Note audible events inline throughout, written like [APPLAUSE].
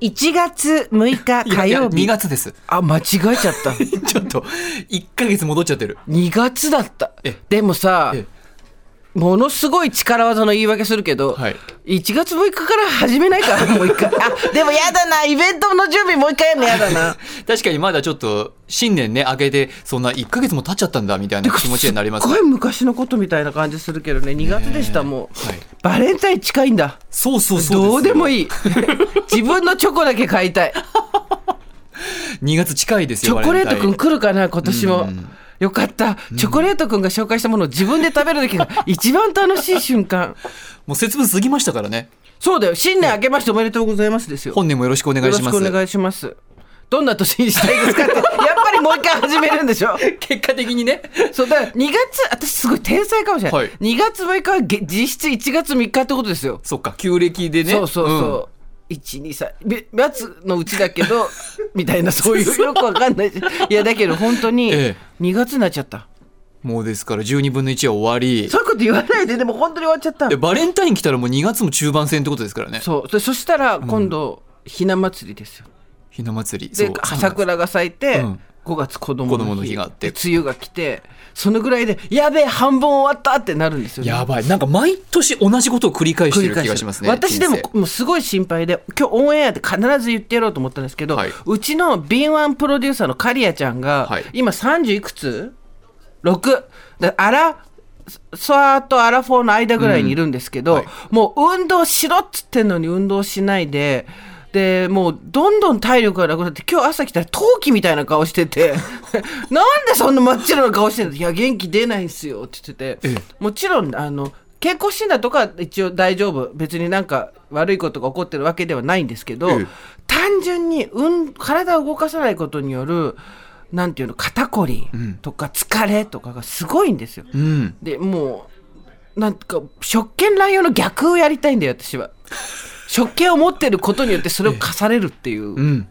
1月6日火曜2日。月です。あ、間違えちゃった。[LAUGHS] ちょっと、1ヶ月戻っちゃってる。2月だったえ。でもさえ、ものすごい力技の言い訳するけど、はい1月6日から始めないから、[LAUGHS] もう一回。あ、でもやだな、イベントの準備もう一回やるのやだな。確かにまだちょっと、新年ね、明けて、そんな1ヶ月も経っちゃったんだ、みたいな気持ちになりますすっごい昔のことみたいな感じするけどね、2月でした、もう。はいバレンタイン近いんだ。そうそうそうどうでもい。いい。[LAUGHS] 自分のチョコだけ買いたい。2月近いですよ、チョコレートくん来るかな、今年もうん。よかった。チョコレートくんが紹介したものを自分で食べる時が [LAUGHS] 一番楽しい瞬間。もう節分過ぎましたからね。そうだよ。新年明けましておめでとうございますですよ。本年もよろしくお願いします。よろしくお願いします。どんな年にしたいですかって、[LAUGHS] やっぱりもう一回始めるんでしょ？結果的にね。そう、だから2月、私すごい天才かもしれない。はい2月6日はげ実質1月3日ってことですよ。そっか、旧暦でね。そうそうそう。1、2、3、月のうちだけど、[LAUGHS] みたいな、[LAUGHS] そういう、よくわかんないし。いや、だけど本当にええ、2月になっちゃった。もうですから12分の1は終わり。そういうこと言わないで、でも本当に終わっちゃったで。バレンタイン来たらもう2月も中盤戦ってことですからね。そう。でそしたら、今度、ひな祭りですよ。ひな祭り。でそう、桜が咲いて、うん5月子供の日。があって。で梅雨が来てそのぐらいでやべえ半分終わったってなるんですよ、ね、やばい。なんか毎年同じことを繰り返してる気がしますね。私でももうすごい心配で今日オンエアで必ず言ってやろうと思ったんですけど、はい。うちの敏腕プロデューサーのカリアちゃんが、はい。今30いくつ ?6 でアラソアとアラフォーの間ぐらいにいるんですけど、うん。はい。もう運動しろっつってんのに運動しないででもうどんどん体力がなくなって今日朝来たら陶器みたいな顔してて [LAUGHS] なんでそんな真っ白な顔してんの？いや元気出ないんすよって言ってて、えもちろんあの健康診断とかは一応大丈夫別になんか悪いことが起こってるわけではないんですけど、ええ単純に、うん、体を動かさないことによるなんていうの肩こりとか疲れとかがすごいんですよ。うん。でもうなんか食券乱用の逆をやりたいんだよ私は。[LAUGHS] 食券を持ってることによってそれを課されるっていう。うん。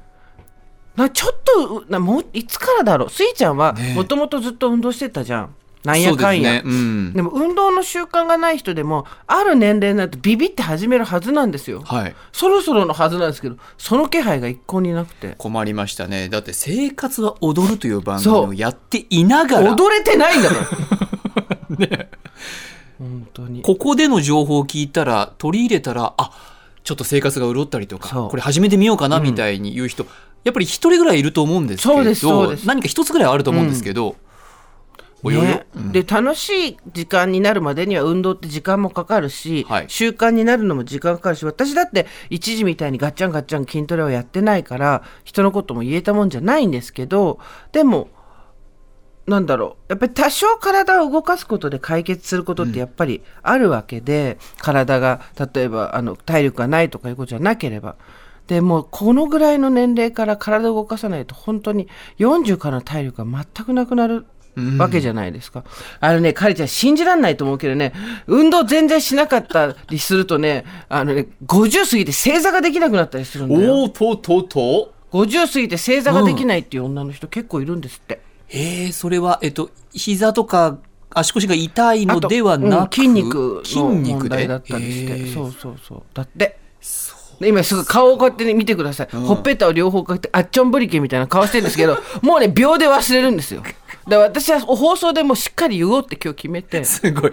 なちょっとなもういつからだろう？スイちゃんはねえもともとずっと運動してたじゃん。なんやかんや。ですね。うん。でも運動の習慣がない人でもある年齢になるとビビって始めるはずなんですよ。はい。そろそろのはずなんですけどその気配が一向になくて困りましたね。だって、生活は踊るという番組をやっていながら、踊れてないんだから。[LAUGHS] 本当に。ここでの情報を聞いたら、取り入れたら、あ、ちょっと生活が潤ったりとか、これ始めてみようかなみたいに言う人、やっぱり一人ぐらいいると思うんですけど、そうですそうです。何か一つぐらいあると思うんですけど、およよ、ね。で楽しい時間になるまでには運動って時間もかかるし、はい。習慣になるのも時間かかるし私だって一時みたいにガッチャンガッチャン筋トレをやってないから人のことも言えたもんじゃないんですけどでもなんだろうやっぱり多少体を動かすことで解決することってやっぱりあるわけで、体が例えばあの体力がないとかいうことじゃなければ。でもうこのぐらいの年齢から体を動かさないと本当に40からの体力が全くなくなるわけじゃないですか。あのね、カリちゃん信じらんないと思うけどね、運動全然しなかったりするとね、あのね、50過ぎて正座ができなくなったりするんだよ。おーととと50過ぎて正座ができないっていう女の人結構いるんですって。えー、それは、えっと、膝とか足腰が痛いのではなく、うん筋肉だったりして、へー。そうそうそう。だってで今すぐ顔をこうやって、ね、見てください、ほっぺたを両方かけてあっちょんぶりけみたいな顔してるんですけど [LAUGHS] もうね秒で忘れるんですよ。だから私は放送でもうしっかり言おうって今日決めて。すごい。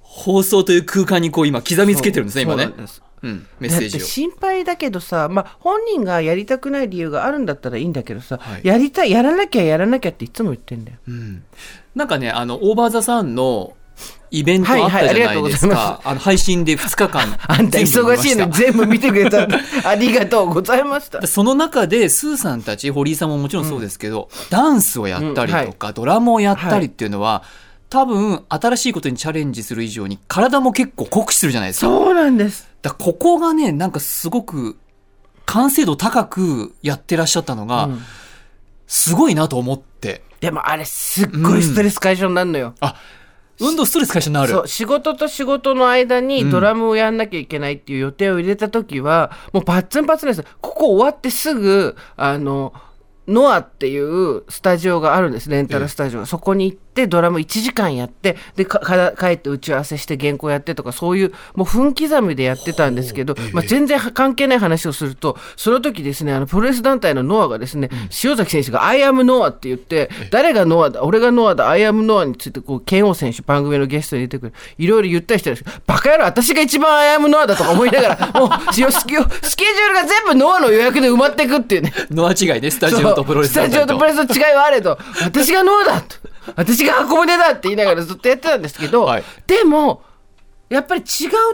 放送という空間にこう今刻みつけてるんですね、今ね。そうなん。メッセージをだって。心配だけどさ、まあ、本人がやりたくない理由があるんだったらいいんだけどさ、はいやりたいやらなきゃやらなきゃっていつも言ってんだようんなんかね、あの、オーバーザさんのイベントあったはいはいじゃないですありがとうございまか。あの、配信で2日間。[LAUGHS] あんた忙しいのに全部見てくれた [LAUGHS] ありがとうございましたその中で、スーさんたち、堀井さんももちろんそうですけど、ダンスをやったりとか、ドラムをやったりっていうのは、多分、新しいことにチャレンジする以上に、体も結構酷使するじゃないですか。そうなんです。だここがね、なんかすごく、完成度高くやってらっしゃったのが、うん。すごいなと思って。でもあれすっごいストレス解消になるのよ、あ、運動ストレス解消になる。そう仕事と仕事の間にドラムをやんなきゃいけないっていう予定を入れた時は、もうパッツンパツンです。ここ終わってすぐあのノアっていうスタジオがあるんです。レンタルスタジオが、そこに行ってってドラム1時間やってでかか帰って打ち合わせして原稿やってとかそういうもう分刻みでやってたんですけど、まあ、全然関係ない話をするとその時ですねあのプロレス団体のノアがですね、塩崎選手が「I am ノア」って言って誰がノアだ俺がノアだ「I am ノア」についてこう剣王選手番組のゲストに出てくるいろいろ言ったりしてるんですけどバカ野郎私が一番「I am ノア」だとか思いながら [LAUGHS] もうスケスケジュールが全部ノアの予約で埋まっていくっていうね。ノア違いねスタジオとプロレススタジオとプロレスの違いはあれど私がノアだと私が箱舟だって言いながらずっとやってたんですけど、はい。でもやっぱり違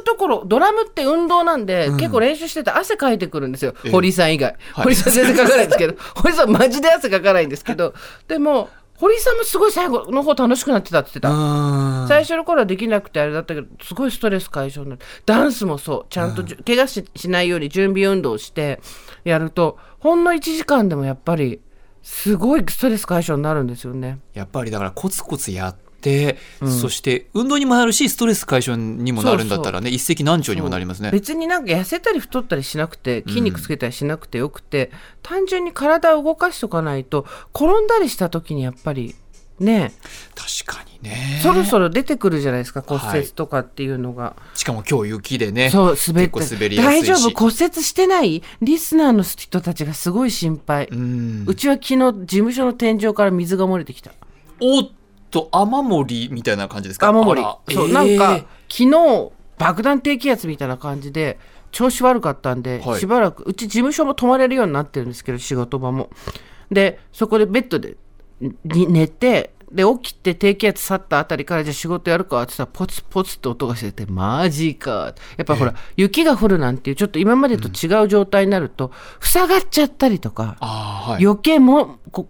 うところドラムって運動なんで、結構練習してて汗かいてくるんですよ、ええ。堀井さん以外、はい。堀井さん全然かかないんですけど。[LAUGHS] 堀井さんマジで汗かかないんですけど。でも堀井さんもすごい最後の方楽しくなってたって言ってた。うん最初の頃はできなくてあれだったけどすごいストレス解消になるダンスもそう。ちゃんと怪我ししないように準備運動をしてやるとほんの1時間でもやっぱりすごいストレス解消になるんですよね。やっぱりだからコツコツやって、そして運動にもなるしストレス解消にもなるんだったらね一石何鳥にもなりますね。別になんか痩せたり太ったりしなくて筋肉つけたりしなくてよくて、単純に体を動かしとかないと転んだりした時にやっぱりね。確かにね。そろそろ出てくるじゃないですか骨折とかっていうのが。しかも今日雪でね。そう滑って。結構滑りやすいし。大丈夫骨折してない？リスナーの人たちがすごい心配、ううんちは昨日事務所の天井から水が漏れてきた。おっと雨漏りみたいな感じですか？雨漏り。そう、えー。なんか昨日爆弾低気圧みたいな感じで調子悪かったんで、はい。しばらくうち事務所も泊まれるようになってるんですけど仕事場も。でそこでベッドでに寝てで起きて低気圧去ったあたりからじゃあ仕事やるかって言ったらポツポツって音がしててマジか。やっぱほら、雪が降るなんていうちょっと今までと違う状態になると、塞がっちゃったりとか、はい。余計もこ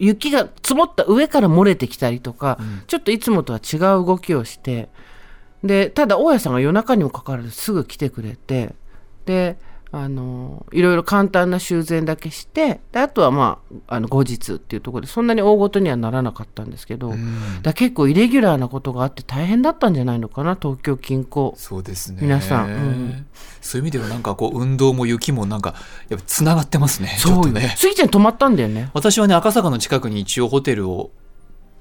雪が積もった上から漏れてきたりとか、ちょっといつもとは違う動きをしてでただ大家さんが夜中にもかかわらずすぐ来てくれてであのいろいろ簡単な修繕だけしてであとはまああの後日っていうところでそんなに大ごとにはならなかったんですけど、だから結構イレギュラーなことがあって大変だったんじゃないのかな東京近郊。そうですね。皆さん。うん。そういう意味ではなんかこう運動も雪もなんかやっぱつながってますねちょっとね。スギちゃん泊まったんだよね。私はね赤坂の近くに一応ホテルを。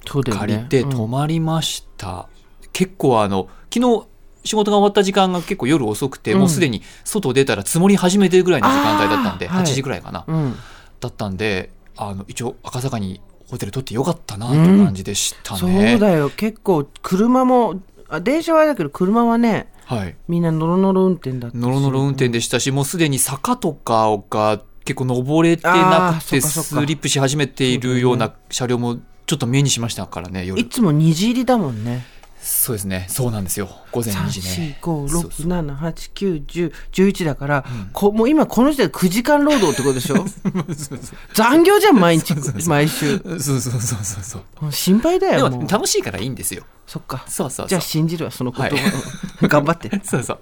借りてうん泊まりました、結構あの昨日仕事が終わった時間が結構夜遅くて、うん。もうすでに外出たら積もり始めてるぐらいの時間帯だったんで、あーはい。8時ぐらいかな、うん。だったんであの一応赤坂にホテル取ってよかったなという感じでしたそうね、だよ。結構車もあ電車はあれだけど車はねはい。みんなノロノロ運転だったし。ノロノロ運転でしたし、もうすでに坂とかが結構登れてなくてスリップし始めているような車両もちょっと目にしましたからね夜。いつも虹入りだもんねそうですね。そうなんですよ。午前2時ね。そうそう。34567891011だから、こもう今この時点で9時間労働ってことでしょ？[LAUGHS] 残業じゃん毎日毎週。そうそうそうそうそう。心配だでよ楽しいからいいんですよ。そっか。そうそうじゃあ信じるわその言葉、はい。うん頑張って。[LAUGHS] そうそう